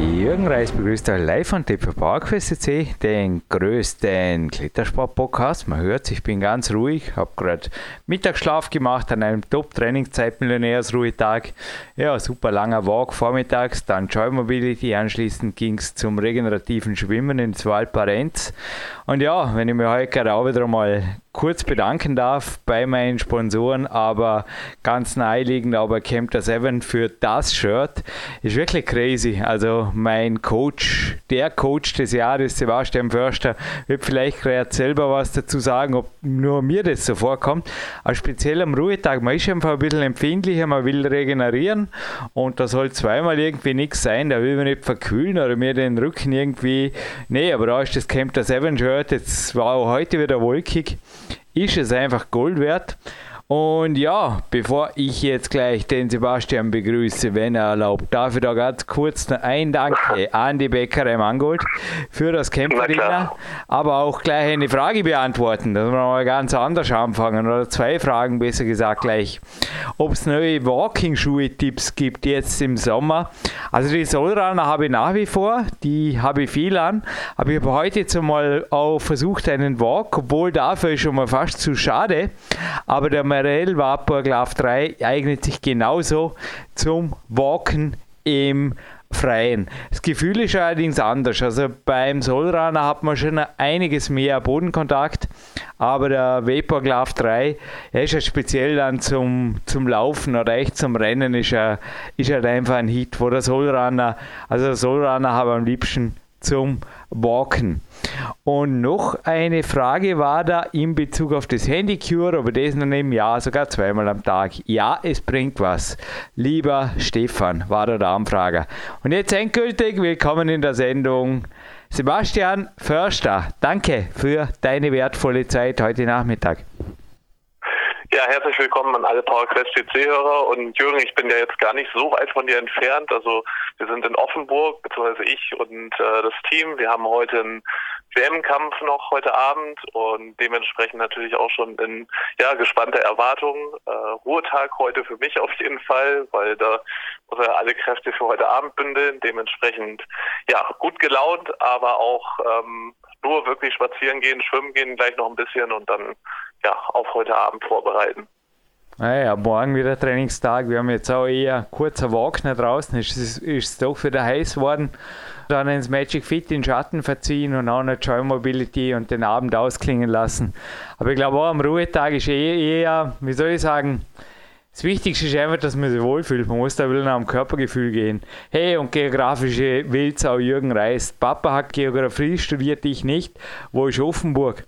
Jürgen Reis begrüßt euch live von TV PowerQuest den größten Klettersport-Podcast. Man hört, ich bin ganz ruhig, habe gerade Mittagsschlaf gemacht an einem Top-Trainingszeit-Millionärs-Ruhetag. Ja, super langer Walk vormittags, dann Joy Mobility, anschließend ging es zum regenerativen Schwimmen ins Waldparenz. Und ja, wenn ich mir heute gerade auch wieder mal kurz bedanken darf bei meinen Sponsoren, aber ganz naheliegend aber Camp 7 für das Shirt ist wirklich crazy. Also mein Coach, der Coach des Jahres, Sebastian Förster, wird vielleicht gerade selber was dazu sagen, ob nur mir das so vorkommt. Aber speziell am Ruhetag, man ist einfach ein bisschen empfindlicher, man will regenerieren und da soll zweimal irgendwie nichts sein, da will man nicht verkühlen oder mir den Rücken irgendwie, nee, aber da ist das Camp 7 Shirt, jetzt war auch heute wieder wolkig ist es einfach Gold wert. Und ja, bevor ich jetzt gleich den Sebastian begrüße, wenn er erlaubt, darf ich da ganz kurz ein Danke an die Bäckerei Mangold für das Camperina, aber auch gleich eine Frage beantworten, dass wir mal ganz anders anfangen oder zwei Fragen besser gesagt gleich. Ob es neue Walking-Schuhe-Tipps gibt jetzt im Sommer. Also die Solrunner habe ich nach wie vor, die habe ich viel an, aber ich habe heute jetzt mal auch versucht einen Walk, obwohl dafür ist schon mal fast zu schade, aber der generell Vapor Glove 3 eignet sich genauso zum Walken im Freien. Das Gefühl ist allerdings anders. Also beim Solrunner hat man schon einiges mehr Bodenkontakt, aber der Vapor Glove 3, er ist ja speziell dann zum, zum Laufen oder echt zum Rennen, ist er, ist er einfach ein Hit, wo der Solrunner, also der Solrunner habe am liebsten zum Walken. Und noch eine Frage war da in Bezug auf das Handycure, aber das noch im Jahr, sogar zweimal am Tag. Ja, es bringt was. Lieber Stefan, war da der Anfrager. Und jetzt endgültig willkommen in der Sendung. Sebastian Förster, danke für deine wertvolle Zeit heute Nachmittag. Ja, herzlich willkommen an alle PowerQuest CC-Hörer. Und Jürgen, ich bin ja jetzt gar nicht so weit von dir entfernt. Also wir sind in Offenburg, beziehungsweise ich und äh, das Team. Wir haben heute einen WM-Kampf noch heute Abend und dementsprechend natürlich auch schon in ja, gespannter Erwartung. Äh, Ruhetag heute für mich auf jeden Fall, weil da muss er alle Kräfte für heute Abend bündeln. Dementsprechend ja gut gelaunt, aber auch ähm, nur wirklich spazieren gehen, schwimmen gehen gleich noch ein bisschen und dann ja, auf heute Abend vorbereiten. Naja, morgen wieder Trainingstag. Wir haben jetzt auch eher kurzer Walk nach draußen. Es ist, ist doch wieder heiß worden. Dann ins Magic Fit in Schatten verziehen und auch eine Joy Mobility und den Abend ausklingen lassen. Aber ich glaube auch am Ruhetag ist eh eher, wie soll ich sagen, das Wichtigste ist einfach, dass man sich wohlfühlt. Man muss da wieder nach dem Körpergefühl gehen. Hey, und geografische Wildsau Jürgen Reis. Papa hat Geografie studiert, ich nicht. Wo ist Offenburg?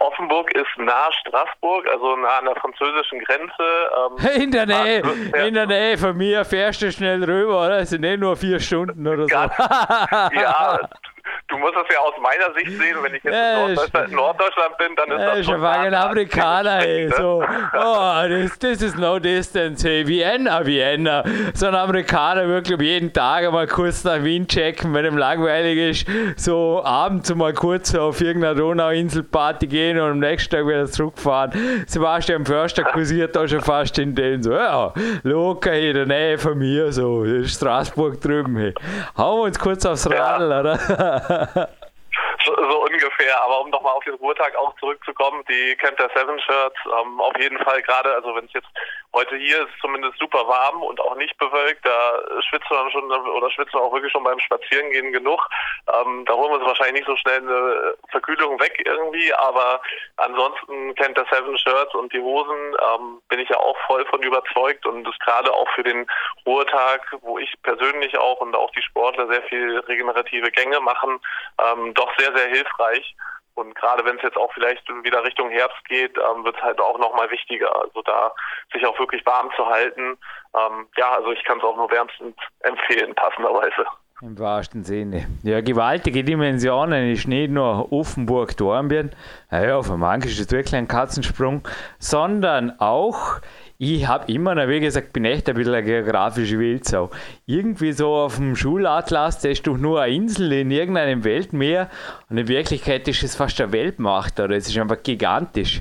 Offenburg ist nah Straßburg, also nah an der französischen Grenze. Ähm, in der Nähe, in der Nähe von mir fährst du schnell rüber, oder? Es sind eh nur vier Stunden oder so. ja, du musst das ja aus meiner Sicht sehen, wenn ich jetzt ja, in, Norddeutschland, Norddeutschland, bin, dann ist ja, das schon ein Amerikaner, ey, so, oh, this, this is no distance, hey, Vienna, Vienna, so ein Amerikaner wirklich jeden Tag mal kurz nach Wien checken, wenn ihm langweilig ist, so abends mal kurz auf irgendeiner Donauinselparty gehen und am nächsten Tag wieder zurückfahren. Sebastian Förster kursiert da schon fast in den, so, ja, locker hier in der Nähe von mir, so, Straßburg drüben, hey. Hauen wir uns kurz aufs Radl, ja. oder? So, ungefähr, aber um nochmal auf den Ruhetag auch zurückzukommen, die Camper 7 Shirts, ähm, auf jeden Fall gerade, also wenn es jetzt heute hier ist, zumindest super warm und auch nicht bewölkt, da schwitzt man schon oder schwitzt man auch wirklich schon beim Spazierengehen genug. Ähm, da holen wir uns wahrscheinlich nicht so schnell eine Verkühlung weg irgendwie, aber ansonsten Camper 7 Shirts und die Hosen ähm, bin ich ja auch voll von überzeugt und das gerade auch für den Ruhetag, wo ich persönlich auch und auch die Sportler sehr viel regenerative Gänge machen, ähm, doch sehr, sehr hilfreich. Und gerade wenn es jetzt auch vielleicht wieder Richtung Herbst geht, ähm, wird es halt auch nochmal wichtiger. Also da sich auch wirklich warm zu halten. Ähm, ja, also ich kann es auch nur wärmstens empfehlen, passenderweise. Im wahrsten Sinne. Ja, gewaltige Dimensionen ist nicht nur Offenburg-Dornbirn, naja, für manche ist es wirklich ein Katzensprung, sondern auch ich habe immer noch, wie gesagt, bin echt ein bisschen eine geografische Wildsau. Irgendwie so auf dem Schulatlas, da ist doch nur eine Insel in irgendeinem Weltmeer und in Wirklichkeit ist es fast eine Weltmacht oder es ist einfach gigantisch.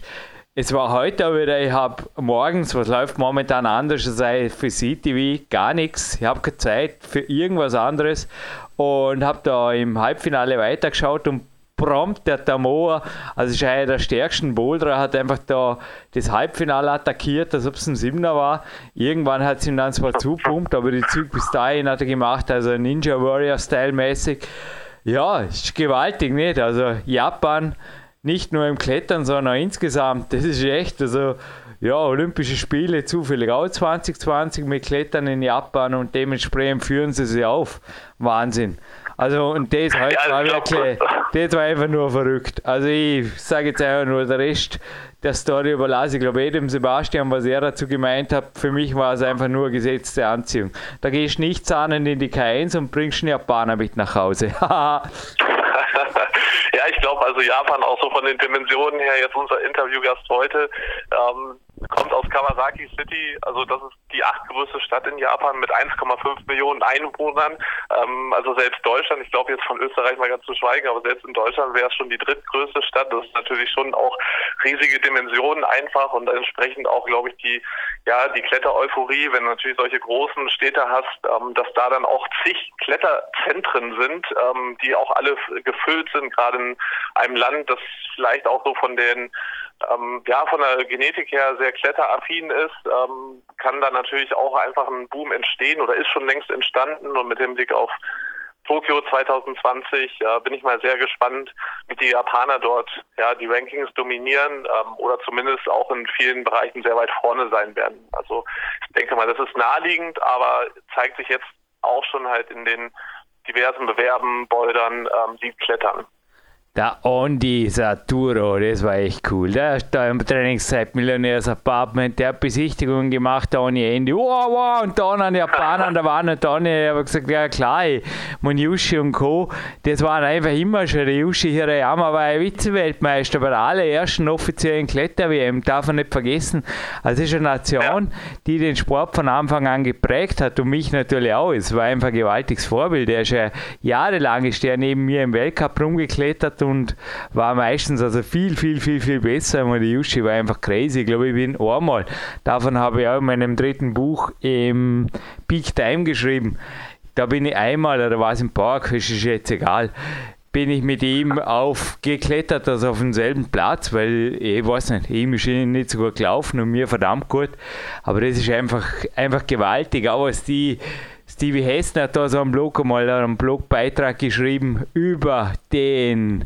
Es war heute auch wieder, ich habe morgens, was läuft momentan anders als für CTV, gar nichts. Ich habe keine Zeit für irgendwas anderes und habe da im Halbfinale weitergeschaut und prompt der Tamoa, also ist einer der stärksten Boulderer, hat einfach da das Halbfinale attackiert, als ob es ein Siebener war. Irgendwann hat es ihm dann zwar zupumpt, aber die Züge bis dahin hat er gemacht, also Ninja Warrior Style mäßig. Ja, ist gewaltig, nicht? Also Japan, nicht nur im Klettern, sondern insgesamt, das ist echt, also ja, Olympische Spiele zufällig auch 2020 mit Klettern in Japan und dementsprechend führen sie sie auf. Wahnsinn. Also, und das halt ja, war wirklich, das war einfach nur verrückt. Also, ich sage jetzt einfach nur, der Rest der Story überlasse ich, glaube ich, dem Sebastian, was er dazu gemeint hat. Für mich war es einfach nur gesetzte Anziehung. Da gehst du nicht zahnend in die K1 und bringst einen Japaner mit nach Hause. ja, ich glaube, also Japan auch so von den Dimensionen her, jetzt unser Interviewgast heute, ähm, kommt aus Kawasaki City, also das ist die achtgrößte Stadt in Japan mit 1,5 Millionen Einwohnern. Ähm, also selbst Deutschland, ich glaube jetzt von Österreich mal ganz zu schweigen, aber selbst in Deutschland wäre es schon die drittgrößte Stadt. Das ist natürlich schon auch riesige Dimensionen einfach und entsprechend auch, glaube ich, die ja die Kletter-Euphorie, wenn du natürlich solche großen Städte hast, ähm, dass da dann auch zig Kletterzentren sind, ähm, die auch alle gefüllt sind, gerade in einem Land, das vielleicht auch so von den ähm, ja, von der Genetik her sehr kletteraffin ist, ähm, kann da natürlich auch einfach ein Boom entstehen oder ist schon längst entstanden und mit dem Blick auf Tokio 2020 äh, bin ich mal sehr gespannt, wie die Japaner dort ja die Rankings dominieren ähm, oder zumindest auch in vielen Bereichen sehr weit vorne sein werden. Also ich denke mal, das ist naheliegend, aber zeigt sich jetzt auch schon halt in den diversen Bewerben, Bouldern, ähm, die klettern. Der Andi Saturo, das war echt cool. Der ist da im Trainingszeit Millionärs Apartment, der hat Besichtigungen gemacht, da ohne Ende. Wow, wow, und dann an Japaner an der Wand und dann habe gesagt, ja klar, mein Yushi und Co., das waren einfach immer schon, der Yushi Hirayama war ein Vize-Weltmeister bei der allerersten offiziellen Kletter-WM, darf man nicht vergessen. Also es ist eine Nation, die den Sport von Anfang an geprägt hat und mich natürlich auch. Es war einfach ein gewaltiges Vorbild. Der ist ja jahrelang ist der neben mir im Weltcup rumgeklettert und war meistens also viel, viel, viel, viel besser. Und die Yushi war einfach crazy. Ich glaube, ich bin einmal, davon habe ich auch in meinem dritten Buch im Peak Time geschrieben. Da bin ich einmal, oder war es im Park, ist jetzt egal, bin ich mit ihm aufgeklettert, also auf demselben Platz, weil ich weiß nicht, ihm ist nicht so gut gelaufen und mir verdammt gut. Aber das ist einfach, einfach gewaltig, auch was die Stevie Hessner hat da so einen Blog mal einen Blogbeitrag geschrieben über den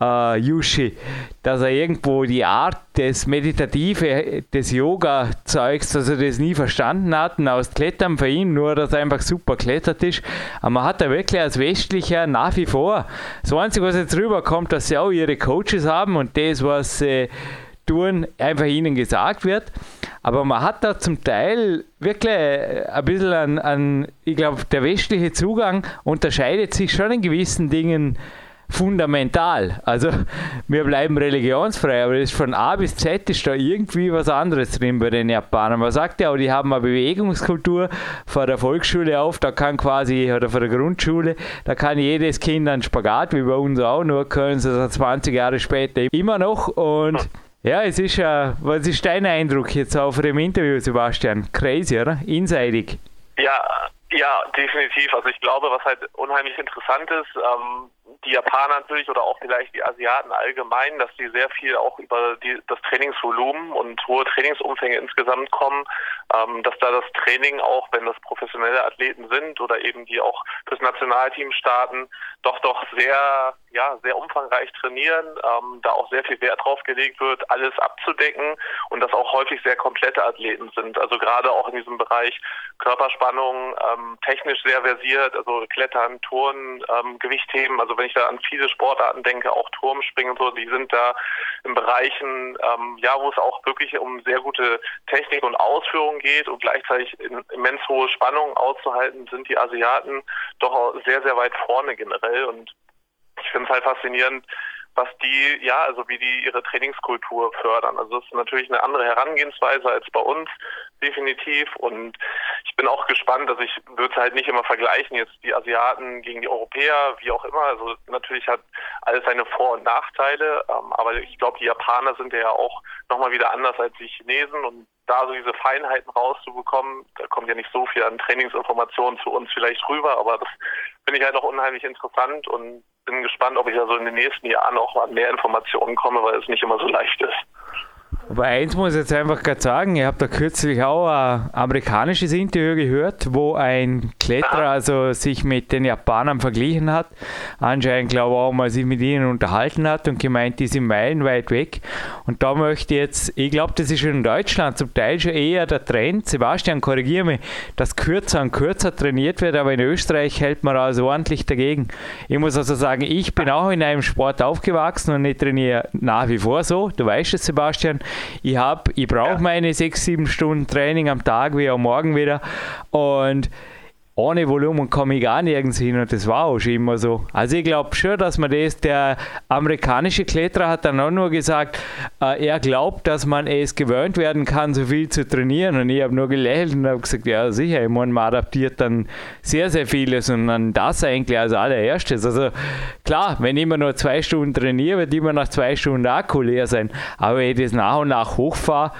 äh, Yushi, dass er irgendwo die Art des Meditative, des Yoga-Zeugs, dass er das nie verstanden hat und aus Klettern für ihn, nur dass er einfach super klettert ist. Aber man hat da wirklich als Westlicher nach wie vor, das Einzige, was jetzt rüberkommt, dass sie auch ihre Coaches haben und das, was äh, tun, einfach ihnen gesagt wird. Aber man hat da zum Teil wirklich ein bisschen an, an ich glaube, der westliche Zugang unterscheidet sich schon in gewissen Dingen fundamental. Also wir bleiben religionsfrei, aber ist von A bis Z ist da irgendwie was anderes drin bei den Japanern. Man sagt ja die haben eine Bewegungskultur vor der Volksschule auf, da kann quasi, oder vor der Grundschule, da kann jedes Kind einen Spagat, wie bei uns auch, nur können sie das 20 Jahre später immer noch und ja, es ist ja, was ist dein Eindruck jetzt auch von dem Interview, Sebastian? Crazy, oder? Inseidig. Ja, ja, definitiv. Also ich glaube, was halt unheimlich interessant ist, ähm, die Japaner natürlich oder auch vielleicht die Asiaten allgemein, dass die sehr viel auch über die, das Trainingsvolumen und hohe Trainingsumfänge insgesamt kommen, ähm, dass da das Training auch, wenn das professionelle Athleten sind oder eben die auch fürs Nationalteam starten, doch doch sehr ja sehr umfangreich trainieren, ähm, da auch sehr viel Wert drauf gelegt wird, alles abzudecken und dass auch häufig sehr komplette Athleten sind. Also gerade auch in diesem Bereich Körperspannung, ähm, technisch sehr versiert, also Klettern, Turnen, ähm, Gewichtheben, also Also wenn ich da an viele Sportarten denke, auch Turmspringen und so, die sind da in Bereichen, ähm, ja, wo es auch wirklich um sehr gute Technik und Ausführung geht und gleichzeitig immens hohe Spannungen auszuhalten, sind die Asiaten doch sehr, sehr weit vorne generell. Und ich finde es halt faszinierend, was die, ja, also wie die ihre Trainingskultur fördern. Also das ist natürlich eine andere Herangehensweise als bei uns, definitiv. Und ich bin auch gespannt, also ich würde es halt nicht immer vergleichen, jetzt die Asiaten gegen die Europäer, wie auch immer. Also natürlich hat alles seine Vor- und Nachteile, ähm, aber ich glaube, die Japaner sind ja auch nochmal wieder anders als die Chinesen und da so diese Feinheiten rauszubekommen, da kommt ja nicht so viel an Trainingsinformationen zu uns vielleicht rüber, aber das finde ich halt noch unheimlich interessant und bin gespannt, ob ich also in den nächsten Jahren auch an mehr Informationen komme, weil es nicht immer so leicht ist. Aber eins muss ich jetzt einfach gerade sagen, ich habe da kürzlich auch ein amerikanisches Interview gehört, wo ein Kletterer also sich mit den Japanern verglichen hat, anscheinend glaube ich auch mal sich mit ihnen unterhalten hat und gemeint, die sind meilenweit weg. Und da möchte ich jetzt, ich glaube, das ist schon in Deutschland zum Teil schon eher der Trend, Sebastian, korrigiere mich, dass kürzer und kürzer trainiert wird, aber in Österreich hält man also ordentlich dagegen. Ich muss also sagen, ich bin auch in einem Sport aufgewachsen und ich trainiere nach wie vor so, du weißt es, Sebastian, ich habe, ich brauche meine sechs, sieben Stunden Training am Tag, wie auch morgen wieder. Und ohne Volumen komme ich gar nirgends hin und das war auch schon immer so. Also ich glaube schon, dass man das, der amerikanische Kletterer hat dann auch nur gesagt, äh, er glaubt, dass man es gewöhnt werden kann, so viel zu trainieren und ich habe nur gelächelt und habe gesagt, ja sicher, ich meine, man adaptiert dann sehr, sehr vieles und dann das eigentlich als allererstes. Also klar, wenn ich immer nur zwei Stunden trainiere, wird immer nach zwei Stunden Akku leer sein, aber wenn ich das nach und nach hochfahre,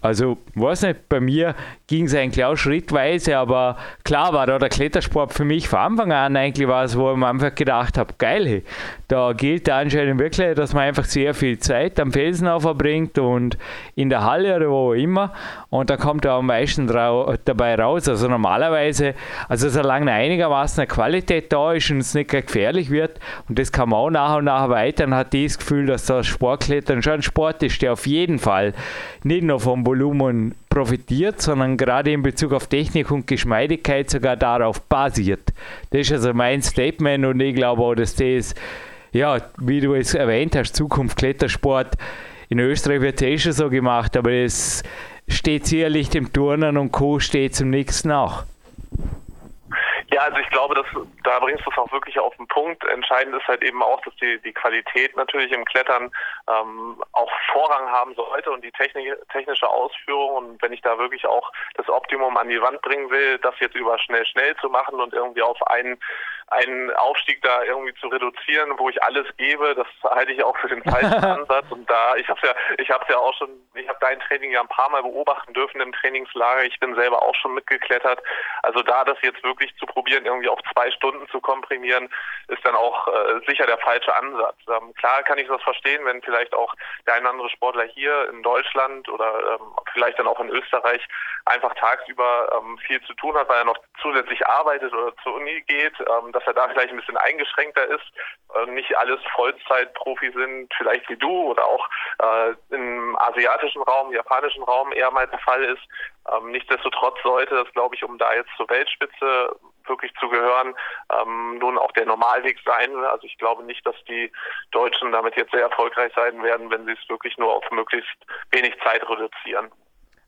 also, weiß nicht, bei mir ging es eigentlich auch schrittweise, aber klar war da der Klettersport für mich von Anfang an eigentlich was, wo ich mir einfach gedacht habe, geil, hey, da gilt anscheinend wirklich, dass man einfach sehr viel Zeit am Felsen verbringt und in der Halle oder wo immer und da kommt er am meisten dabei raus. Also normalerweise, also solange einigermaßen eine Qualität da ist und es nicht gefährlich wird und das kann man auch nach und nach erweitern, hat das Gefühl, dass das Sportklettern schon ein Sport ist, der auf jeden Fall nicht nur vom Volumen profitiert, sondern gerade in Bezug auf Technik und Geschmeidigkeit sogar darauf basiert. Das ist also mein Statement und ich glaube auch, dass das, ja, wie du es erwähnt hast, Zukunft Klettersport. In Österreich wird es eh schon so gemacht, aber es steht sicherlich dem Turnen und Co. steht zum nächsten nach. Ja, also ich glaube, dass da bringst du es auch wirklich auf den Punkt. Entscheidend ist halt eben auch, dass die, die Qualität natürlich im Klettern ähm, auch Vorrang haben sollte und die Technik, technische Ausführung. Und wenn ich da wirklich auch das Optimum an die Wand bringen will, das jetzt über schnell schnell zu machen und irgendwie auf einen einen Aufstieg da irgendwie zu reduzieren, wo ich alles gebe, das halte ich auch für den falschen Ansatz. Und da, ich habe ja, ich habe ja auch schon, ich habe dein Training ja ein paar Mal beobachten dürfen im Trainingslager. Ich bin selber auch schon mitgeklettert. Also da das jetzt wirklich zu probieren, irgendwie auf zwei Stunden zu komprimieren, ist dann auch äh, sicher der falsche Ansatz. Ähm, klar kann ich das verstehen, wenn vielleicht auch der ein oder andere Sportler hier in Deutschland oder ähm, vielleicht dann auch in Österreich einfach tagsüber ähm, viel zu tun hat, weil er noch zusätzlich arbeitet oder zur Uni geht. Ähm, dass er da vielleicht ein bisschen eingeschränkter ist, äh, nicht alles Vollzeitprofi sind, vielleicht wie du oder auch äh, im asiatischen Raum, japanischen Raum eher mal der Fall ist. Ähm, nichtsdestotrotz sollte das, glaube ich, um da jetzt zur Weltspitze wirklich zu gehören, ähm, nun auch der Normalweg sein. Also ich glaube nicht, dass die Deutschen damit jetzt sehr erfolgreich sein werden, wenn sie es wirklich nur auf möglichst wenig Zeit reduzieren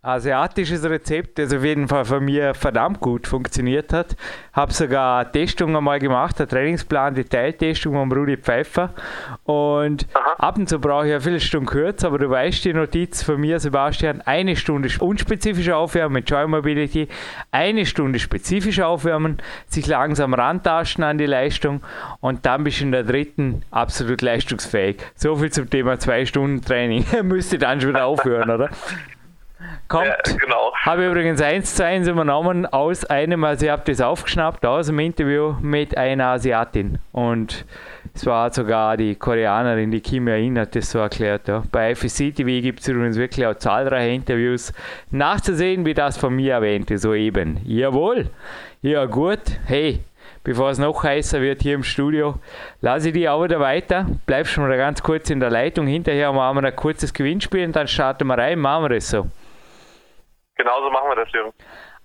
asiatisches Rezept, das auf jeden Fall von mir verdammt gut funktioniert hat. Habe sogar eine Testung einmal gemacht, eine Trainingsplan, Detailtestung von Rudi Pfeiffer. Und Aha. ab und zu brauche ich eine Viertelstunde kürzer, aber du weißt die Notiz von mir, Sebastian, eine Stunde unspezifische Aufwärmen mit Joy Mobility, eine Stunde spezifische Aufwärmen, sich langsam rantasten an die Leistung und dann bist du in der dritten absolut leistungsfähig. So viel zum Thema zwei Stunden Training. Müsste dann schon wieder aufhören, oder? Kommt. Ja, genau. Habe übrigens eins zu eins übernommen aus einem, also ich habe das aufgeschnappt, aus dem Interview mit einer Asiatin. Und es war sogar die Koreanerin, die Kim Jae-in hat das so erklärt. Ja. Bei FSC TV gibt es übrigens wirklich auch zahlreiche Interviews nachzusehen, wie das von mir erwähnte, soeben. Jawohl. Ja, gut. Hey, bevor es noch heißer wird hier im Studio, lasse ich dich auch wieder weiter. Bleibst schon mal ganz kurz in der Leitung. Hinterher machen wir ein kurzes Gewinnspiel und dann starten wir rein. Machen wir das so. Genauso machen wir das, Jürgen.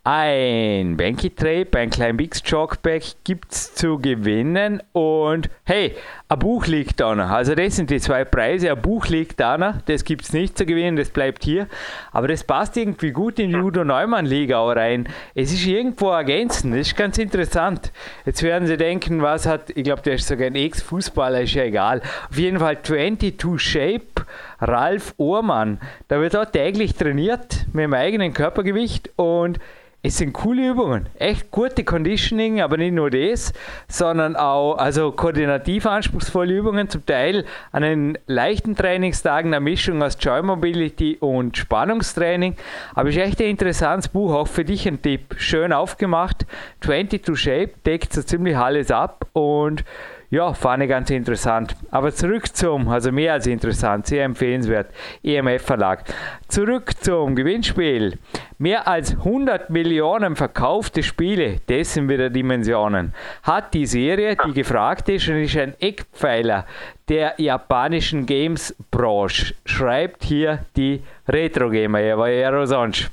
Ein Banky Trape, ein klein Bix Jogback gibt es zu gewinnen und hey, ein Buch liegt da noch. Also das sind die zwei Preise. Ein Buch liegt da noch, das gibt es nicht zu gewinnen, das bleibt hier. Aber das passt irgendwie gut in die Ludo Neumann Liga auch rein. Es ist irgendwo ergänzend, das ist ganz interessant. Jetzt werden Sie denken, was hat, ich glaube, der ist sogar ein Ex-Fußballer, ist ja egal. Auf jeden Fall 22 Shape, Ralf Ohrmann. Da wird auch täglich trainiert mit dem eigenen Körpergewicht und es sind coole Übungen, echt gute Conditioning, aber nicht nur das, sondern auch also koordinativ anspruchsvolle Übungen, zum Teil an den leichten Trainingstagen eine Mischung aus Joy Mobility und Spannungstraining. Aber ist echt ein interessantes Buch, auch für dich ein Tipp. Schön aufgemacht, 22 Shape, deckt so ziemlich alles ab und ja, fand ich ganz interessant. Aber zurück zum, also mehr als interessant, sehr empfehlenswert, EMF Verlag. Zurück zum Gewinnspiel. Mehr als 100 Millionen verkaufte Spiele, das sind wieder Dimensionen, hat die Serie, die gefragt ist und ist ein Eckpfeiler der japanischen Games-Branche, schreibt hier die Retro-Gamer, ja, war ja sonst.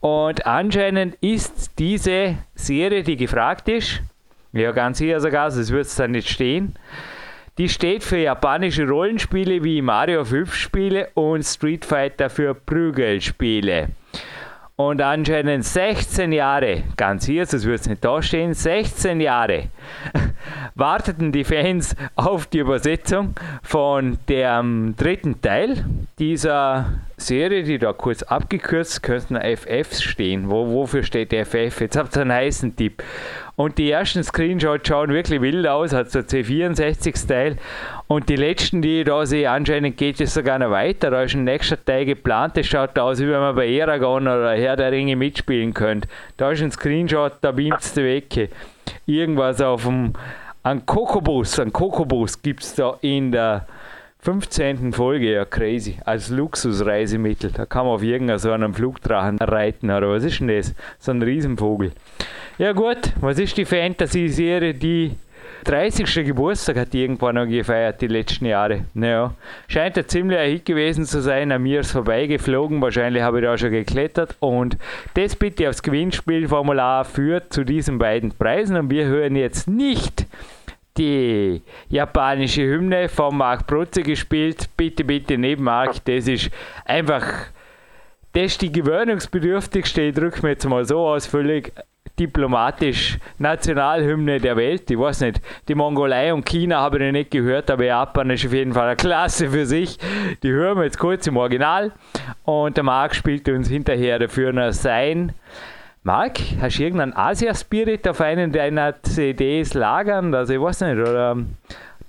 Und anscheinend ist diese Serie, die gefragt ist, ja, ganz sicher sogar, sonst würde es da nicht stehen. Die steht für japanische Rollenspiele wie Mario 5 Spiele und Street Fighter für Prügelspiele. Und anscheinend 16 Jahre, ganz hier, sonst würde es nicht da stehen, 16 Jahre warteten die Fans auf die Übersetzung von dem dritten Teil dieser Serie, die da kurz abgekürzt, könnten FFs stehen. Wo, wofür steht FF? Jetzt habt ihr einen heißen Tipp. Und die ersten Screenshots schauen wirklich wild aus, hat so C64-Style. Und die letzten, die ich da sehe, anscheinend geht es sogar noch weiter. Da ist ein nächster Teil geplant. Das schaut aus, wie wenn man bei Eragon oder Herr der Ringe mitspielen könnte. Da ist ein Screenshot, da beamt es weg. Irgendwas auf dem. Ein Kokobus, ein Kokobus gibt es da in der 15. Folge, ja crazy, als Luxusreisemittel. Da kann man auf irgendeinem so einem Flugdrachen reiten, oder was ist denn das? So ein Riesenvogel. Ja gut, was ist die Fantasy-Serie, die 30. Geburtstag hat die irgendwann noch gefeiert, die letzten Jahre. Naja, scheint ein ziemlicher Hit gewesen zu sein. An mir ist vorbeigeflogen. Wahrscheinlich habe ich da schon geklettert. Und das bitte aufs Gewinnspielformular führt zu diesen beiden Preisen. Und wir hören jetzt nicht die japanische Hymne von Marc Protze gespielt. Bitte, bitte neben Marc. Das ist einfach, das ist die gewöhnungsbedürftigste, ich drücke mir jetzt mal so aus, diplomatisch Nationalhymne der Welt. Ich weiß nicht, die Mongolei und China habe ich nicht gehört, aber Japan ist auf jeden Fall eine Klasse für sich. Die hören wir jetzt kurz im Original. Und der Marc spielt uns hinterher dafür noch sein Marc, hast du irgendeinen Asia-Spirit auf einen deiner CDs lagern? Also ich weiß nicht, oder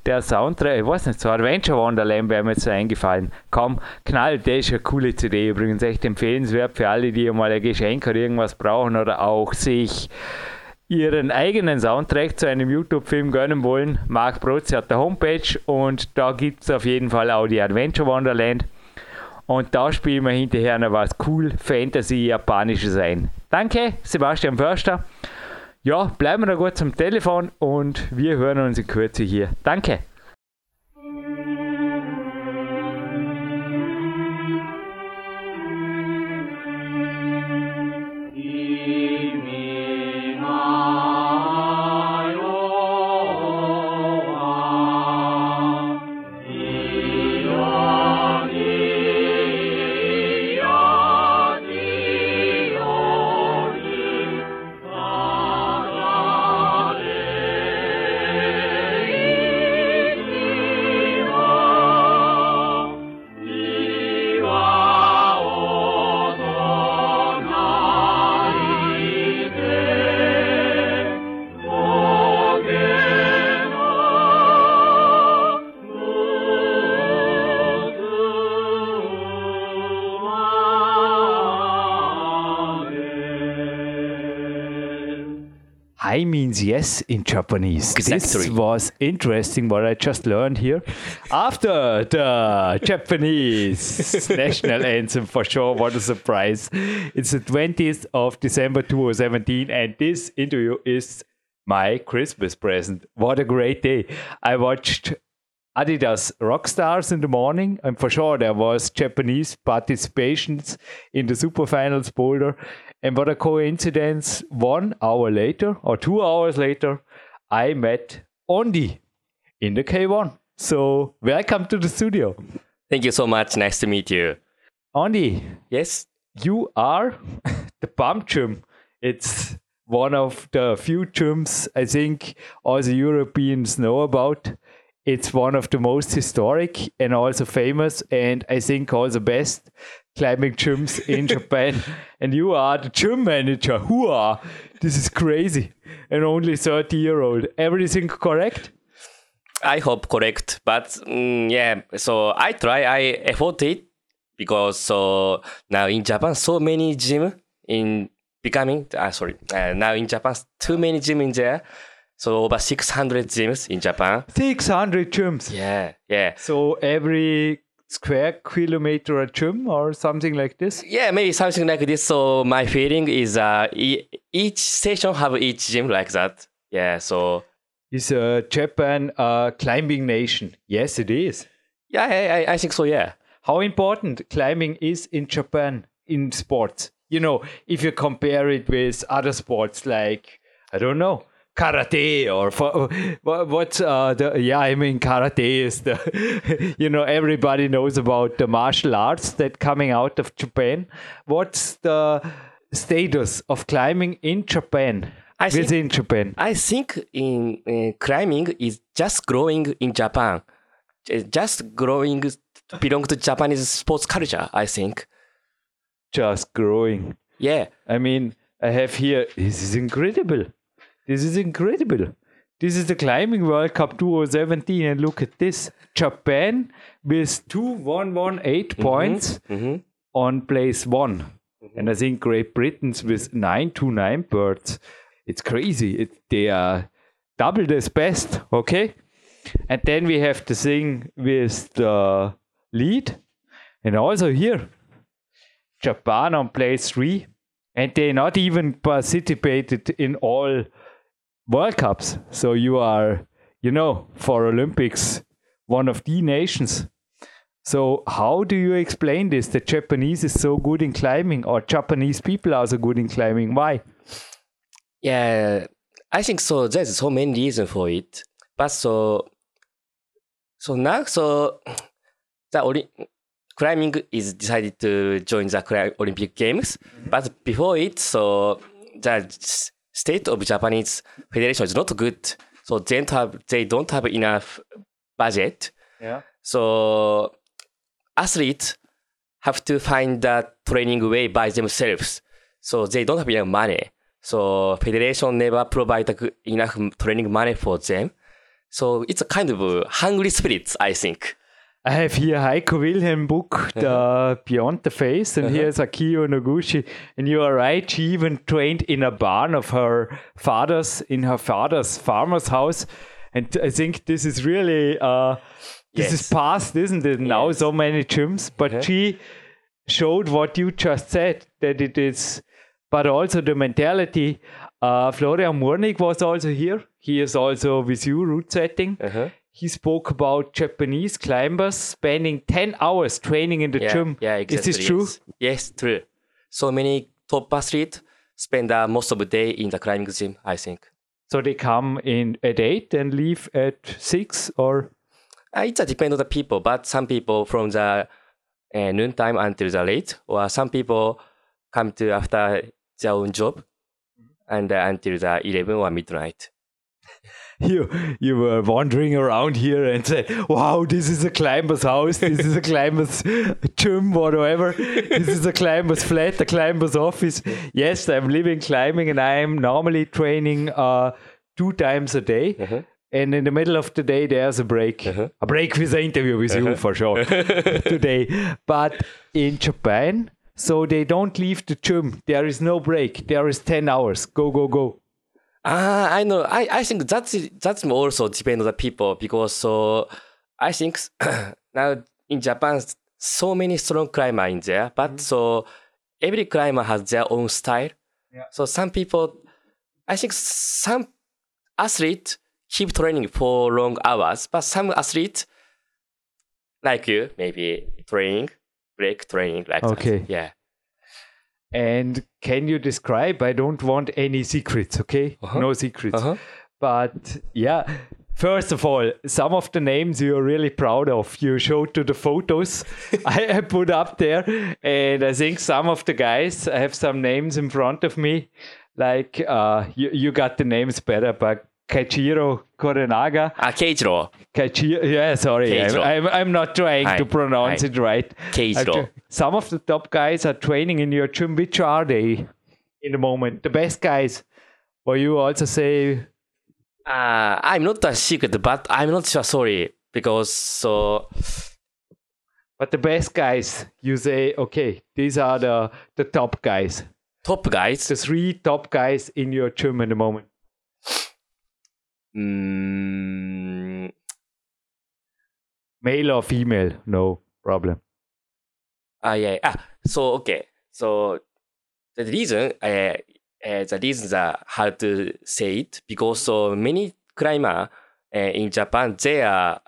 der Soundtrack, ich weiß nicht, so Adventure Wonderland wäre mir jetzt so eingefallen. Komm, knall, der ist eine coole CD, übrigens echt empfehlenswert für alle, die mal ein Geschenk oder irgendwas brauchen oder auch sich ihren eigenen Soundtrack zu einem YouTube-Film gönnen wollen. Marc Brotz hat eine Homepage und da gibt es auf jeden Fall auch die Adventure Wonderland. Und da spielen wir hinterher noch was cool Fantasy-Japanisches ein. Danke, Sebastian Förster. Ja, bleiben wir noch gut zum Telefon und wir hören uns in Kürze hier. Danke. Means yes in Japanese. This was interesting what I just learned here. After the Japanese national anthem, for sure, what a surprise. It's the 20th of December 2017, and this interview is my Christmas present. What a great day. I watched Adidas Rockstars in the morning, and for sure there was Japanese participations in the super finals boulder. And what a coincidence! One hour later or two hours later, I met Ondi in the K1. So welcome to the studio. Thank you so much. Nice to meet you. Ondi, Yes. you are the pump gym. It's one of the few gyms I think all the Europeans know about. It's one of the most historic and also famous, and I think all the best climbing gyms in Japan. And you are the gym manager. Who are? This is crazy. And only 30 year old. Everything correct? I hope correct, but mm, yeah. So I try. I effort it because so now in Japan, so many gym in becoming. Uh, sorry. Uh, now in Japan, too many gym in there. So over 600 gyms in Japan. 600 gyms. Yeah. Yeah. So every square kilometer a gym or something like this? Yeah, maybe something like this. So my feeling is uh, e- each station have each gym like that. Yeah. So Is uh, Japan a climbing nation? Yes, it is. yeah, I, I think so. Yeah. How important climbing is in Japan in sports? You know, if you compare it with other sports like, I don't know, karate or for, what- what's uh, the, yeah, I mean, karate is the, you know, everybody knows about the martial arts that coming out of Japan. What's the status of climbing in Japan? I think- within Japan. I think in uh, climbing is just growing in Japan. Uh, Just growing belong to Japanese sports culture. I think. Just growing. Yeah. I mean, I have here, this is incredible. This is incredible. This is the Climbing World Cup 2017, and look at this. Japan with 2118 mm-hmm, points mm-hmm. on place one. Mm-hmm. And I think Great Britain's with 929 birds. It's crazy. It, they are double as best, okay? And then we have the thing with the lead. And also here, Japan on place three, and they not even participated in all World Cups. So you are, you know, for Olympics, one of the nations. So how do you explain this? The Japanese is so good in climbing, or Japanese people are so good in climbing? Why? Yeah. I think so. There's so many reasons for it. But so so now so the Oli- climbing is decided to join the Olympic Games. Mm-hmm. But before it, so the s- state of Japanese federation is not good. So they don't have they don't have enough budget. Yeah. So athletes have to find the training way by themselves. So they don't have enough money. So federation never provide enough training money for them. So it's a kind of hungry spirit, I think. I have here Heiko Wilhelm book, the Beyond the Face, and here's Akiyo Noguchi. And you are right, she even trained in a barn of her father's, in her father's farmer's house. And I think this is really, uh, this is past, isn't it? Now Yes. so many gyms, but she showed what you just said, that it is, but also the mentality. Uh, Florian Murnik was also here. He is also with you, root setting. He spoke about Japanese climbers spending 10 hours training in the Yeah, gym. yeah, Is exactly. this true? Yes. yes, true. So many top athletes spend uh, most of the day in the climbing gym, I think. So they come in at 8 and leave at 6 or Uh, it depends on the people, but some people from the uh, noon time until the late, or some people come to after their own job and uh, until the 11 or midnight. you you were wandering around here and said, "Wow, this is a climber's house. This is a climber's gym, whatever. This is a climber's flat, a climber's office." Yes, I'm living climbing, and I'm normally training uh, two times a day. Uh-huh. And in the middle of the day, there's a break, uh-huh. a break with an interview with you uh-huh. for sure today. But in Japan, so they don't leave the gym. There is no break. There is ten hours. Go, go, go. Ah, I know. I, I think that's that's also depend on the people because so I think now in Japan so many strong climber in there, but so every climber has their own style. Yeah. So some people, I think some athletes keep training for long hours, but some athletes like you, maybe training, break training, like Okay. that. Yeah. And can you describe? I don't want any secrets, okay? Uh-huh. No secrets. Uh-huh. But yeah, first of all, some of the names you're really proud of. You showed to the photos I, I put up there, and I think some of the guys I have some names in front of me. Like uh, you, you got the names better, but Kachiro Korenaga. Ah, Keiichiro. Kachiro, yeah, sorry, I'm, I'm, I'm not trying Hi. to pronounce Hi. it right. Keiichiro. Actually, Some of the top guys are training in your gym. Which are they in the moment? The best guys. Or you also say, Uh, I'm not a secret, but I'm not sure. Sorry, because so but the best guys, you say, okay, these are the, the top guys. top guys. The three top guys in your gym in the moment. Mm, Male or female, no problem. ah, yeah. Ah, so okay. So the reason, uh, uh, the reason that how to say it because so many climber uh, in Japan they are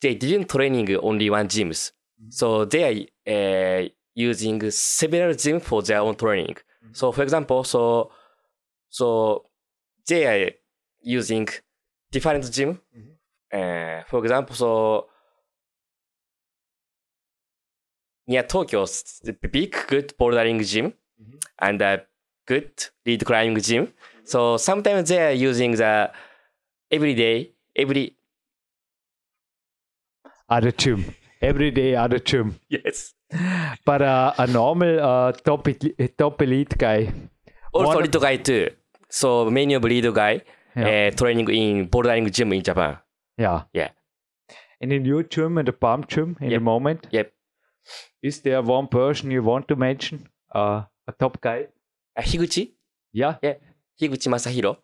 they didn't training only one gyms, so they are uh, using several gym for their own training. So for example, so so they are using different gym. Uh, for example, so near Tokyo, the big good bouldering gym and a good lead climbing gym. So sometimes they are using the every day, every Other gym. Every day, other gym. yes. But uh, a normal uh, top, top elite guy. Also One- lead guy too. So many of lead guy Yeah. uh, training in bouldering gym in Japan. Yeah. Yeah. And in your gym and the pump gym in Yep. the moment, Yep. is there one person you want to mention? Uh, a top guy? Uh, Higuchi, Yeah. Higuchi Masahiro.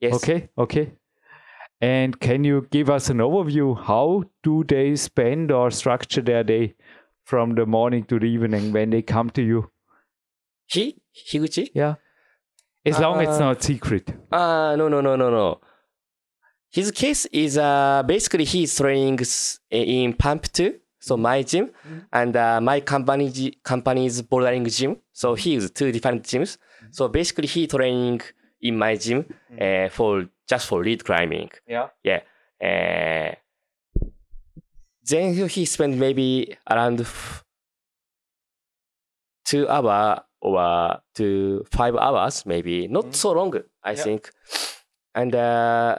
Yes. Okay. Okay. And can you give us an overview? How do they spend or structure their day from the morning to the evening when they come to you? He Higuchi? Yeah. As long as it's Uh, not secret. Uh no no no no no. His case is uh basically he's training in Pump 2, so my gym, and uh, my company company's bouldering gym. So he is two different gyms. So basically he training in my gym uh, for just for lead climbing. Yeah. Yeah. Uh, then he- spent maybe around two hour or to five hours, maybe not so long, I Yeah. think. And uh,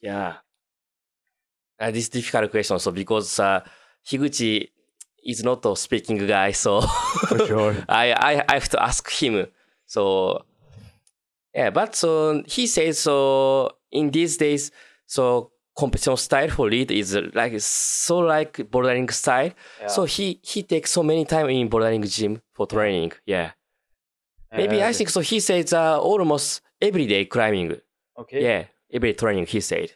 yeah, uh, this difficult question. So because uh, Higuchi is not a speaking guy, so For sure. I, I I have to ask him. So yeah, but so he says so in these days, so competition style for lead is like so like bouldering style. So he he takes so many time in bouldering gym for training. Yeah, maybe I think so. He says uh, almost every day climbing. Okay. Yeah, every training. He said.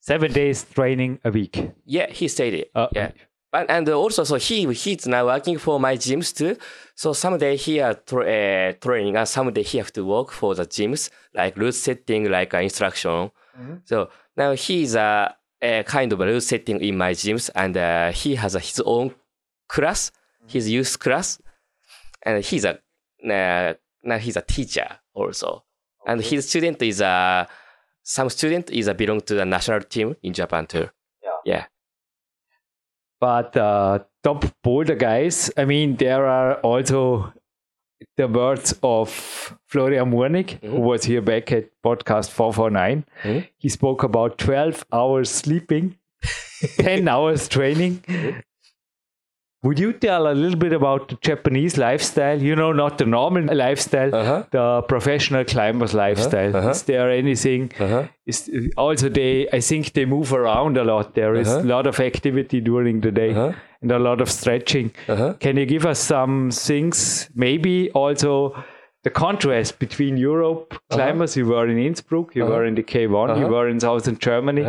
Seven days training a week. Yeah, he said it. Uh, yeah. But, and also, so he he's now working for my gyms too. So someday he are tra- uh, training, and someday he have to work for the gyms, like route setting, like uh, instruction. So now he's a, a kind of a route setting in my gyms, and uh, he has a, his own class, his youth class, and he's a uh, now he's a teacher also, and his student is a some student is a belong to the national team in Japan too. Yeah. Yeah. But uh, top boulder guys, I mean, there are also the words of Florian Murnik, who Mhm. was here back at podcast 449. Mhm. He spoke about 12 hours sleeping, 10 hours training. Would you tell a little bit about the Japanese lifestyle? You know, not the normal lifestyle, Uh-huh. the professional climbers lifestyle. uh-huh. Is there anything? Uh-huh. Is also they? I think they move around a lot. There is a Uh-huh. lot of activity during the day Uh-huh. and a lot of stretching. Uh-huh. Can you give us some things? Maybe also the contrast between Europe climbers. You were in Innsbruck, you were in the K1, you were in southern Germany.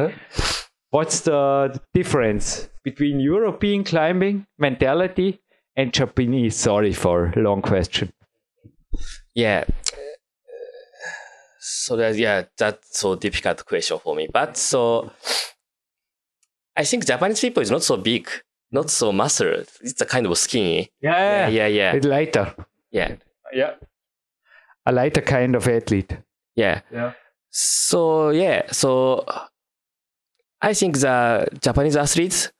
What's the difference between European climbing mentality and Japanese? Sorry for long question. Yeah. So that yeah, that's so difficult question for me. But so I think Japanese people is not so big, not so muscle. It's a kind of skinny. Yeah, Yeah, yeah, yeah. It's lighter. Yeah. Yeah. A lighter kind of athlete. Yeah. Yeah. So yeah, so I think the Japanese athletes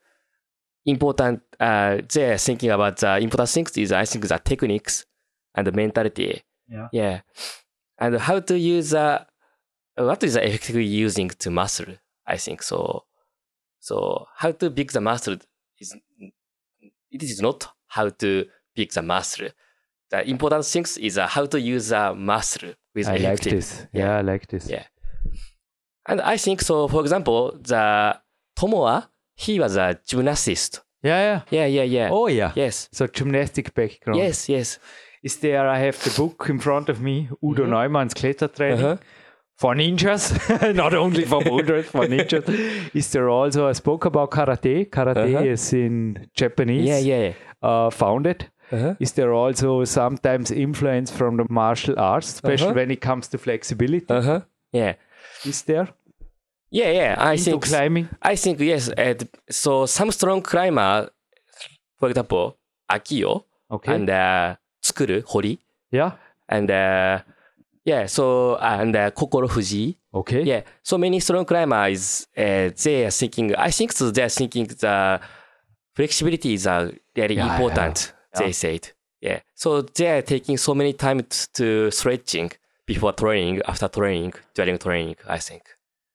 important uh they're thinking about the important things is I think the techniques and the mentality. Yeah. Yeah. And how to use the what is effectively using to muscle, I think so. So how to pick the muscle is it is not how to pick the muscle. The important things is uh, how to use the muscle with I like this. Yeah, I like this. Yeah. And I think so, for example, the Tomoa, he was a gymnast. Yeah, yeah. Yeah, yeah, yeah. Oh, yeah. Yes. So gymnastic background. Yes, yes. Is there, I have the book in front of me, Udo Neumann's Klettertraining. Uh-huh. For ninjas, not only for boulders, for ninjas. Is there also a spoke about karate? Karate Uh-huh. is in Japanese, Yeah, yeah. Uh, founded. Uh-huh. Is there also sometimes influence from the martial arts, especially Uh-huh. when it comes to flexibility? Uh-huh. Yeah. Is there Yeah, yeah. I into think climbing? I think yes. Uh, so some strong climber, for example, Akiyo Okay. and uh, Tsukuru Hori yeah. and uh, yeah, so and uh, Kokoro Fujii. Okay. Yeah, so many strong climbers, uh, they are thinking, I think so they are thinking the flexibility is uh, very Yeah, important, yeah. they said. Yeah, so they are taking so many time t- to stretching before training, after training, during training, I think.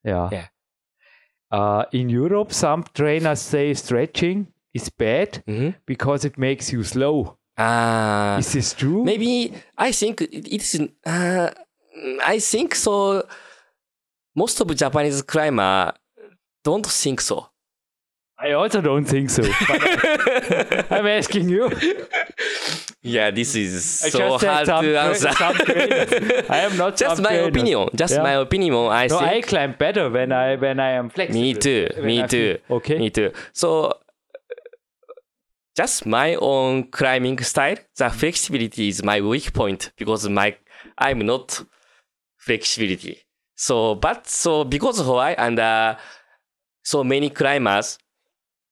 Yeah. Yeah. Uh, in Europe, some trainers say stretching is bad Mm-hmm. because it makes you slow. Uh, Is this true? maybe, I think it is, uh, I think so. Most of Japanese climber don't think so. I also don't think so. But I'm asking you. Yeah, this is I so hard to answer. I am not just my opinion. Just Yeah. my opinion. I No, I climb better when I when I am flexible. me too. When Me I too. feel- Okay. Me too. So, just my own climbing style. The flexibility is my weak point because my I'm not flexibility. So, but so because of why and uh, so many climbers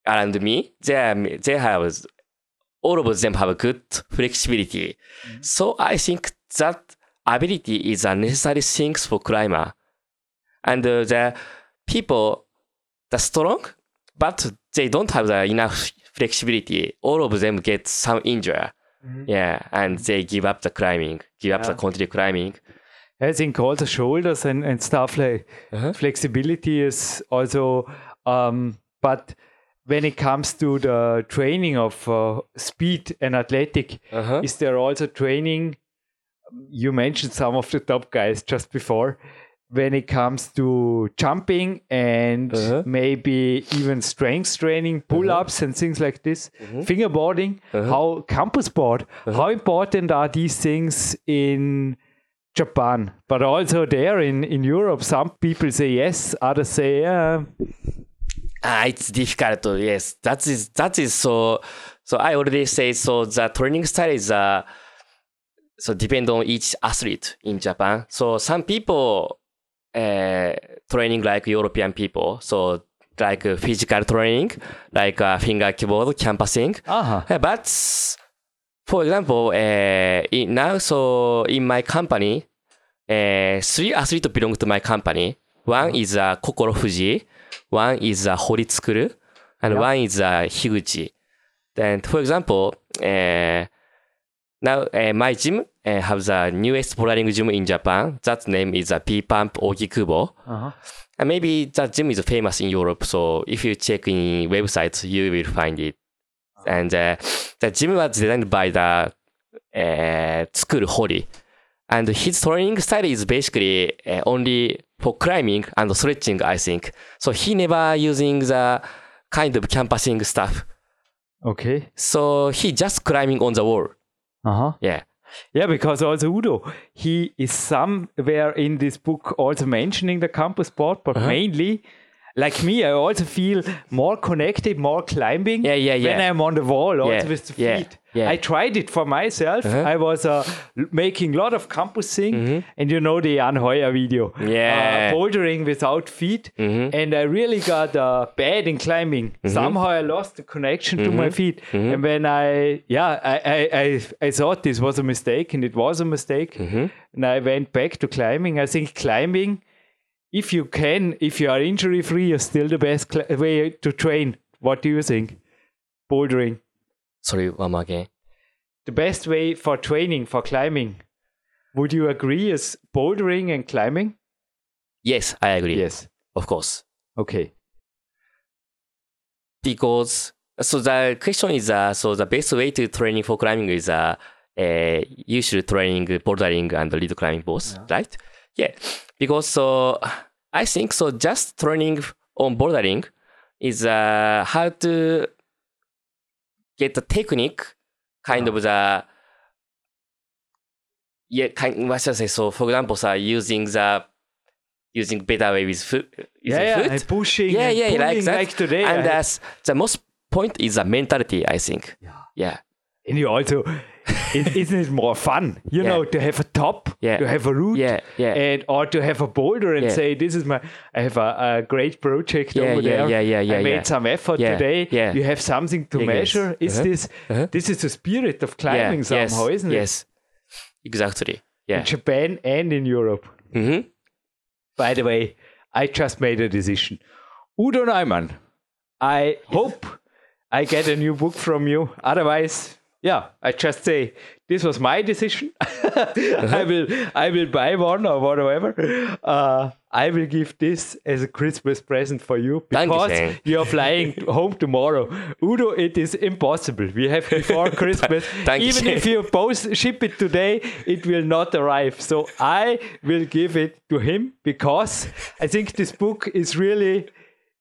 around me, they are, they have all of them have good flexibility. So I think that ability is a necessary thing for climber. And uh, the people, the strong, but they don't have the enough flexibility. All of them get some injury. Yeah, and they give up the climbing, give up Yeah. the continue climbing. I think also shoulders and, and stuff like Uh-huh. flexibility is also, um, but when it comes to the training of uh, speed and athletic, Uh-huh. is there also training? You mentioned some of the top guys just before. When it comes to jumping and Uh-huh. maybe even strength training, pull ups and things like this, Mm-hmm. fingerboarding, Uh-huh. how campus board, how important are these things in Japan, but also there in, in Europe? Some people say yes, others say yeah. Ah, it's difficult. Yes, that is that is so. So I already say so. The training style is uh, so depend on each athlete in Japan. So some people uh, training like European people. So like uh, physical training, like uh, finger keyboard, campusing. Uh-huh. Yeah, but for example, uh, in now so in my company, uh, three athletes belong to my company. One is uh, Kokoro Fuji, one is uh, Hori Tsukuru, and Yeah. one is uh, Higuchi. Then, for example, uh, now uh, my gym uh, has the newest bowling gym in Japan. That name is uh, P Pump Ogikubo. Uh-huh. And maybe that gym is famous in Europe. So if you check in websites, you will find it. And uh, the gym was designed by the uh, Tsukuru Hori. And his training style is basically uh, only for climbing and stretching, I think. So he never using the kind of campusing stuff. Okay. So he just climbing on the wall. Uh-huh. Yeah. Yeah, because also Udo, he is somewhere in this book also mentioning the campus board, but Uh-huh. mainly like me, I also feel more connected, more climbing Yeah, yeah, when yeah. I'm on the wall, also Yeah, with the feet. yeah. I tried it for myself. Uh-huh. I was uh, making a lot of campusing, and you know the Jan Hojer video. Mm-hmm. Yeah. Uh, bouldering without feet. Mhm. And I really got uh, bad in climbing. Mm-hmm. Somehow I lost the connection to my feet. And when I, yeah, I, I, I, I thought this was a mistake, and it was a mistake. Mm-hmm. And I went back to climbing. I think climbing, if you can, if you are injury free, is still the best cl- way to train. What do you think? Bouldering. Sorry, one more again. The best way for training for climbing. Would you agree is bouldering and climbing? Yes, I agree. Yes. Of course. Okay. because so the question is uh, so the best way to training for climbing is uh, uh you should training bouldering and lead climbing both right yeah because so i think so just training on bouldering is uh how to get the technique kind of the yeah kind what should i say so for example so using the using better way with foot using Yeah, yeah. foot. Pushing. yeah, and yeah, like that. Like today. and I- that's the most point is the mentality, I think. Yeah. Yeah. and you also, it, isn't it more fun? You Yeah. know, to have a top, Yeah. to have a root, Yeah. Yeah. and or to have a boulder and Yeah. say, "This is my, I have a, a great project Yeah, over yeah, there. yeah, yeah, yeah, I made some effort today. yeah. You have something to yes. measure. Is Uh-huh. this Uh-huh. this is the spirit of climbing somehow, yes. isn't it? Yes. Exactly. Yeah. In Japan and in Europe. Mm-hmm. By the way, I just made a decision. Udo Neumann, I hope I get a new book from you. Otherwise, yeah, I just say this was my decision. I will I will buy one or whatever. Uh, I will give this as a Christmas present for you because Dankeschön. you are flying home tomorrow. Udo, it is impossible. We have before Christmas. Even if you both ship it today, it will not arrive. So I will give it to him because I think this book is really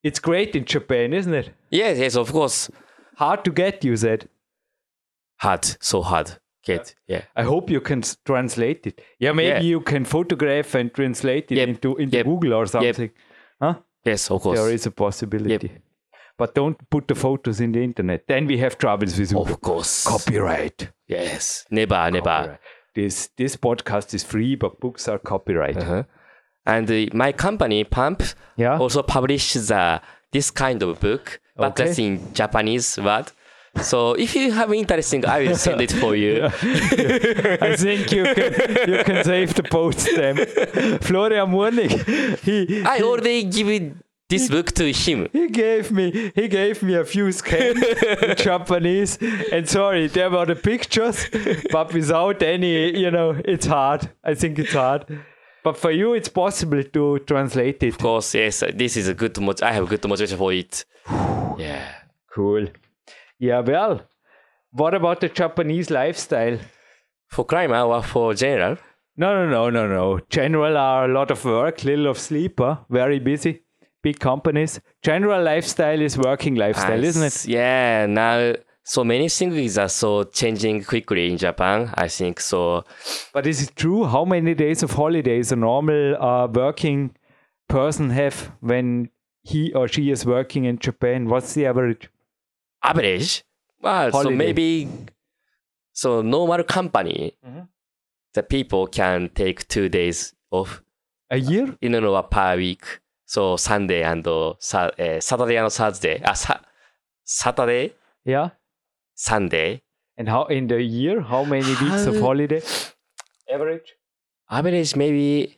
it's great in Japan, isn't it? Yes, yes, of course. Hard to get, you said. Hard. So hard. Get. Yeah. I hope you can translate it. Yeah, maybe Yeah. you can photograph and translate it Yep. into into Yep. Google or something. Huh? Yes, of course. There is a possibility. But don't put the photos in the internet. Then we have troubles with Udo. Of course. copyright. Yes. Never, never. This this podcast is free, but books are copyright. Uh-huh. And uh, my company, Pump, Yeah. also publishes uh, this kind of book, but Okay. that's in Japanese word. So if you have interesting, I will send it for you. I think you can you can save the poststamp. Florian Murnig, he I already give this book to him. he gave me he gave me a few scans in Japanese and sorry there were the pictures but without any you know it's hard I think it's hard but for you it's possible to translate it Of course, yes, this is a good. Mot- I have a good motivation for it. Yeah. cool yeah well what about the Japanese lifestyle For climber or for general? no no no no no general are a lot of work little of sleep huh? very busy big companies general lifestyle is working lifestyle isn't it Yeah. Now, so many things are so changing quickly in Japan. I think so. But is it true? How many days of holidays a normal uh, working person have when he or she is working in Japan? What's the average? Average. Well, so maybe so normal company, Mhm. the people can take two days off A year? in a per week. So Sunday and uh, sa- uh, Saturday and Thursday. Uh, sa- Saturday, Yeah. Sunday. And how in the year? How many weeks of holiday? Average. Average maybe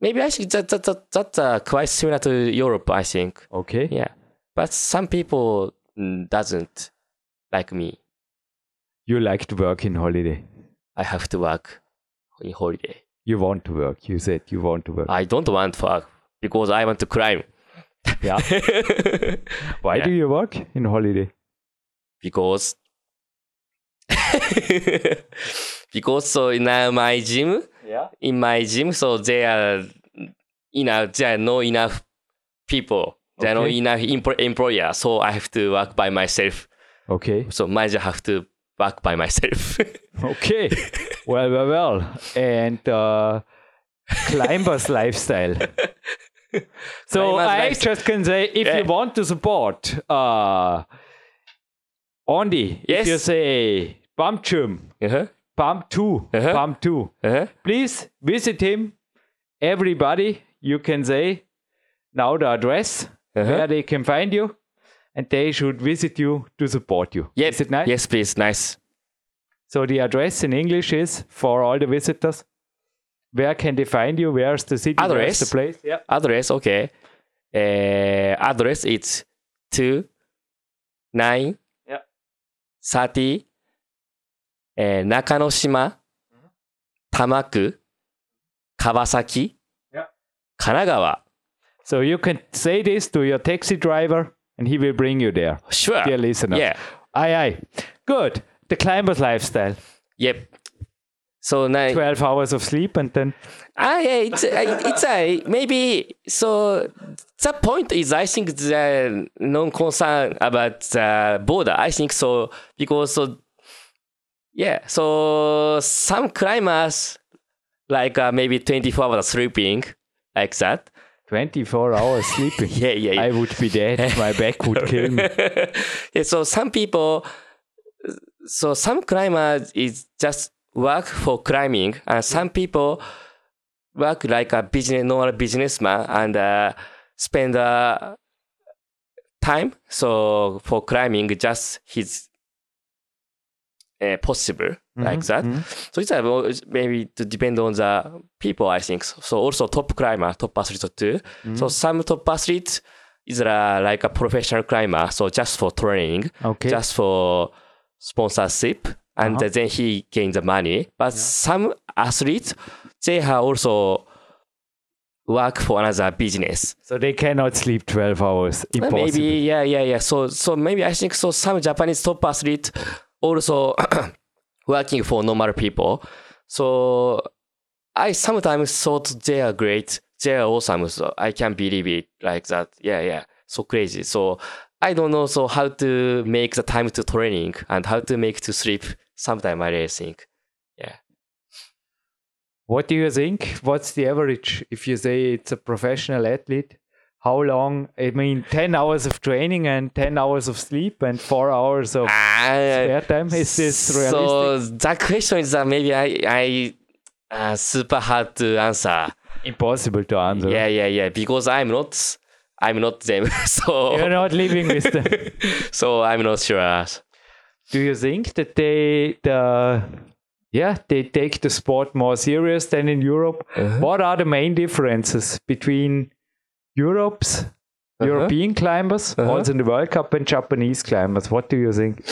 maybe I think that, that, that that's uh, quite similar to Europe. I think. Okay. Yeah, but some people doesn't like me. You like to work in holiday. I have to work in holiday. You want to work. You said you want to work. I don't want to work because I want to climb. yeah. Why Yeah. do you work in holiday? because because so in uh, my gym Yeah. in my gym so there are enough there are no enough people are no Okay. enough employer so I have to work by myself Okay. so manager have to work by myself Okay. well, well, well. And uh, climber's lifestyle. So Climbers I likes- just can say if Yeah. you want to support uh Andy, if Yes. you say Bump Chum, Uh-huh. Bump 2, Uh-huh. Bump 2, Uh-huh. please visit him. Everybody, you can say now the address -huh. where they can find you and they should visit you to support you. Yes. Is it nice? Yes, please. Nice. So the address in English is for all the visitors. Where can they find you? Where's the city? Address. Where's the place? Yeah. Address. Okay. Uh, address it's two nine yeah. thirty uh, Nakanoshima mm-hmm. Tamaku Kawasaki yeah. Kanagawa so you can say this to your taxi driver and he will bring you there. Sure. Dear listener. Yeah. Aye, aye. Good. The climber's lifestyle. Yep. So now, 12 hours of sleep and then ah, yeah, it's, it's a, maybe, so the point is, I think the non-concern about the border. I think so, because so, yeah, so some climbers, like uh, maybe 24 hours sleeping, like that. 24 hours sleeping. Yeah, yeah, yeah. I would be dead. My back would kill me. yeah, so some people, so some climbers is just work for climbing, and some people work like a business, normal businessman, and uh, spend uh, time so for climbing just his uh, possible like that. So it's uh, maybe to depend on the people, I think. So also top climber, top athlete too. So some top athlete is uh, like a professional climber, so just for training, Okay. just for sponsorship, and Uh-huh. then he gains the money. But some athletes, they have also work for another business. So they cannot sleep 12 hours. Impossible. Maybe yeah, yeah, yeah. So so maybe I think so. Some Japanese top athlete also working for normal people. So I sometimes thought they are great. They are awesome. So I can't believe it like that. Yeah, yeah. So crazy. So I don't know. So how to make the time to training and how to make to sleep. Sometimes I really think. Yeah. What do you think? What's the average if you say it's a professional athlete? How long? I mean, 10 hours of training and 10 hours of sleep and 4 hours of Ah, spare time. Is this realistic? So that question is that maybe I I uh, super hard to answer. Impossible to answer. Yeah, yeah, yeah. Because I'm not, I'm not them. so, You're not living with them. so I'm not sure. Do you think that they the yeah they take the sport more serious than in Europe? Uh-huh. What are the main differences between Europe's European climbers, Uh-huh. also in the World Cup, and Japanese climbers? What do you think?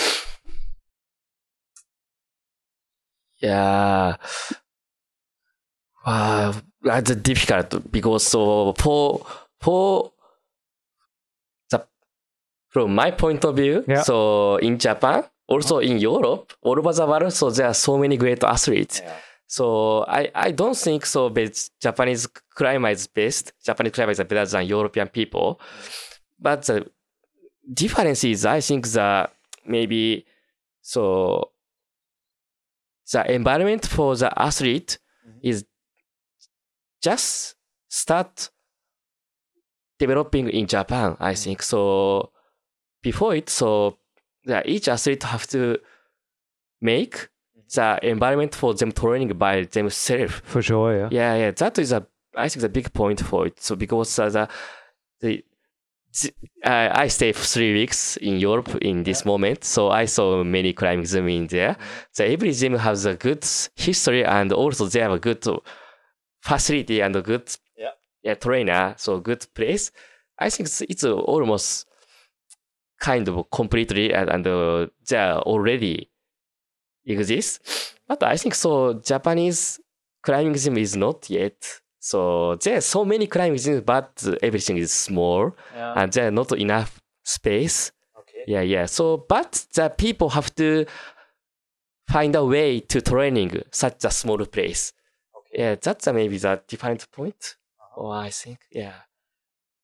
Yeah. Wow, that's difficult because so for for the from my point of view, Yeah. so in Japan, also in Europe, all over the world, so there are so many great athletes. So I, I don't think so. But Japanese climber is best. Japanese climber is better than European people. But the difference is, I think that maybe so the environment for the athlete mm-hmm. is just start developing in Japan. I mm-hmm. think so. Before it, so each athlete have to make the environment for them training by themselves. For sure, yeah. Yeah, yeah, that is a I think the big point for it. So because uh, the the uh, I stay for three weeks in Europe in this moment, so I saw many climbing gym in there. So every gym has a good history and also they have a good facility and a good yeah. trainer, so good place. I think it's, it's almost kind of completely and, and uh, they are already exist. But I think so Japanese climbing gym is not yet. So there are so many climbing gyms, but everything is small and there are not enough space. Okay. Yeah, yeah. So, but the people have to find a way to training such a small place. Okay. Yeah, that's maybe the different point. Oh, I think, yeah.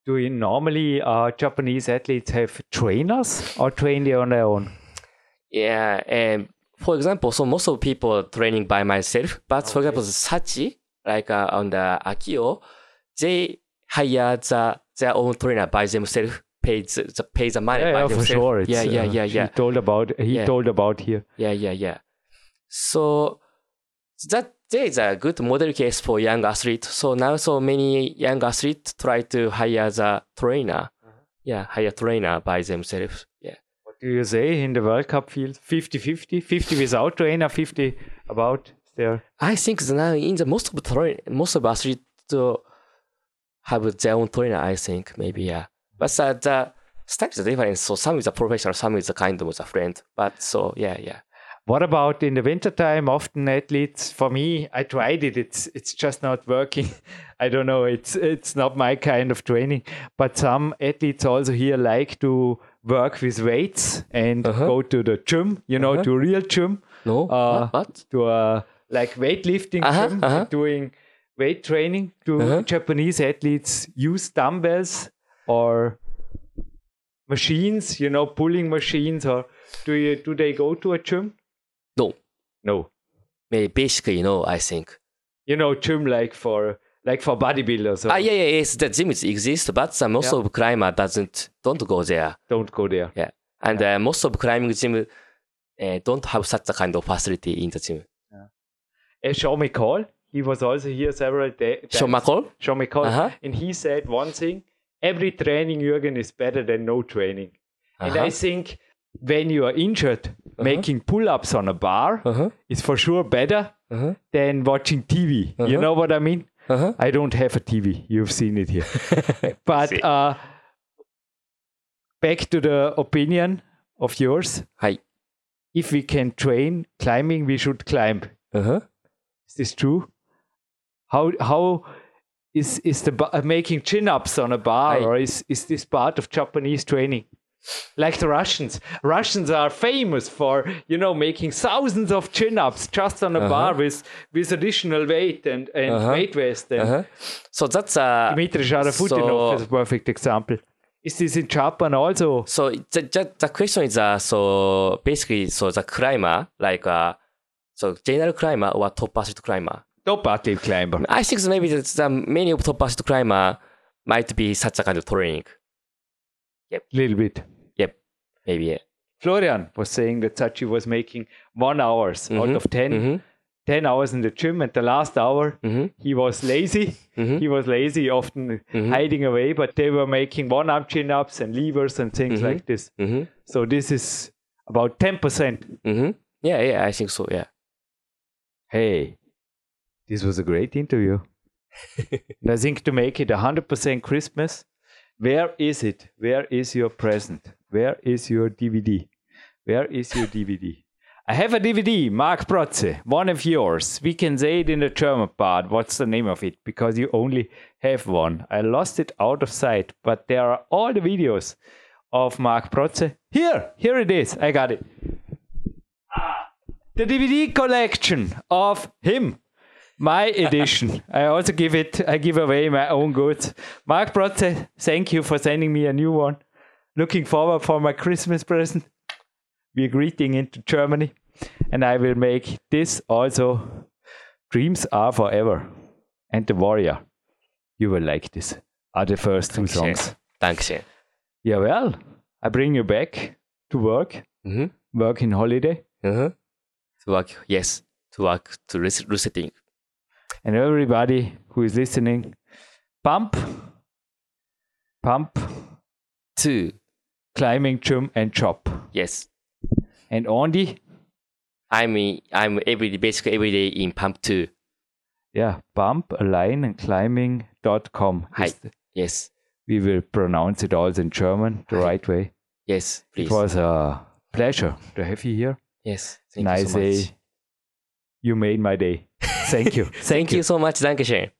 Do you normally uh, Japanese athletes have trainers or train they on their own? Yeah, and for example, so most of people are training by myself, but for example, Sachi, like uh, on the Akiyo, they hire the their own trainer by themselves, pay the, the pay the money Yeah, by yeah, for themselves. sure. It's, yeah, yeah, uh, yeah, He yeah, told about he Yeah. told about here. yeah, yeah, yeah. So that there is a good model case for young athlete. So now so many young athletes try to hire the trainer. Yeah, hire trainer by themselves. Yeah. What do you say in the World Cup field? 50-50? 50 without trainer, 50 about there. I think now in the most of train, most of athletes uh, have their own trainer. I think maybe yeah, but uh, the is different. So some is a professional, some is a kind of a friend. But so yeah, yeah. What about in the wintertime? Often athletes, for me, I tried it. It's it's just not working. I don't know. It's it's not my kind of training. But some athletes also here like to work with weights and Uh-huh. go to the gym. You know, Uh-huh. to real gym, No, Uh, what? to a like weightlifting Uh-huh, gym, uh-huh. doing weight training. Do Uh-huh. Japanese athletes use dumbbells or machines? You know, pulling machines, or do you do they go to a gym? No, No. maybe basically no. I think. you know gym like for like for bodybuilders or Ah, yeah, yeah, yes. The gym is exist, but uh, most Yeah. of climber doesn't don't go there. don't go there Yeah, and uh, most of climbing gym uh, don't have such a kind of facility in the gym. Yeah. uh, Sean McColl he was also here several days Sean McColl. Sean McColl Uh-huh. and he said one thing every training Jürgen is better than no training and Uh-huh. I think when you are injured making pull-ups on a bar Uh-huh. is for sure better Uh-huh. than watching TV you Uh-huh. know what I mean Uh-huh. I don't have a TV you've seen it here but uh, back to the opinion of yours はい。if we can train climbing, we should climb. Uh-huh. Is this true? How how is is the making chin ups on a bar, Aye. or is is this part of Japanese training? Like the Russians, Russians are famous for you know making thousands of chin ups just on a bar with with additional weight and and Uh-huh. weight vest. And Uh-huh. So that's uh Dmitry Sharafutdinov so- is a perfect example. Is this in Japan also? so the, the, the question is uh so basically so the climber like uh so general climber or top athlete climber. Top athlete climber. I think maybe the, the many of top athlete climber might be such a kind of training. A little bit. Yep. Maybe yeah. Florian was saying that Sachi was making one hours out Mhm, of 10, Mhm. 10 hours in the gym, and the last hour Mhm. he was lazy. Mhm. He was lazy, often Mhm. hiding away, but they were making one arm chin ups and levers and things Mhm. like this. Mhm. So this is about 10%. Mhm. Yeah, yeah, I think so. Yeah. Hey, this was a great interview. I think to make it 100% Christmas, where is it? Where is your present? Where is your DVD? Where is your DVD? I have a DVD, Mark Protze, one of yours. We can say it in the German part. What's the name of it? Because you only have one. I lost it out of sight, but there are all the videos of Mark Protze. Here, here it is. I got it. The DVD collection of him. My edition. I also give it, I give away my own goods. Mark Protze, thank you for sending me a new one. Looking forward for my Christmas present. We're greeting into Germany. And I will make this also. Dreams are forever. And the warrior. You will like this. Are the first two songs. Dankeschön. Yeah, well, I bring you back to work. Mhm. Work in holiday. Mhm. To work, yes, to work to res- resetting. And everybody who is listening, pump, pump, Two, climbing, gym, and chop. yes. And Andy, I'm in, I'm every basically every day in pump two. yeah, pump, align, and climbing.com. Hi. is the- Yes, We will pronounce it also in German the Hi. right way. yes, please. It was a pleasure to have you here. yes, I you so. You made my day. Thank you. Thank, Thank you so much. Dankeschön.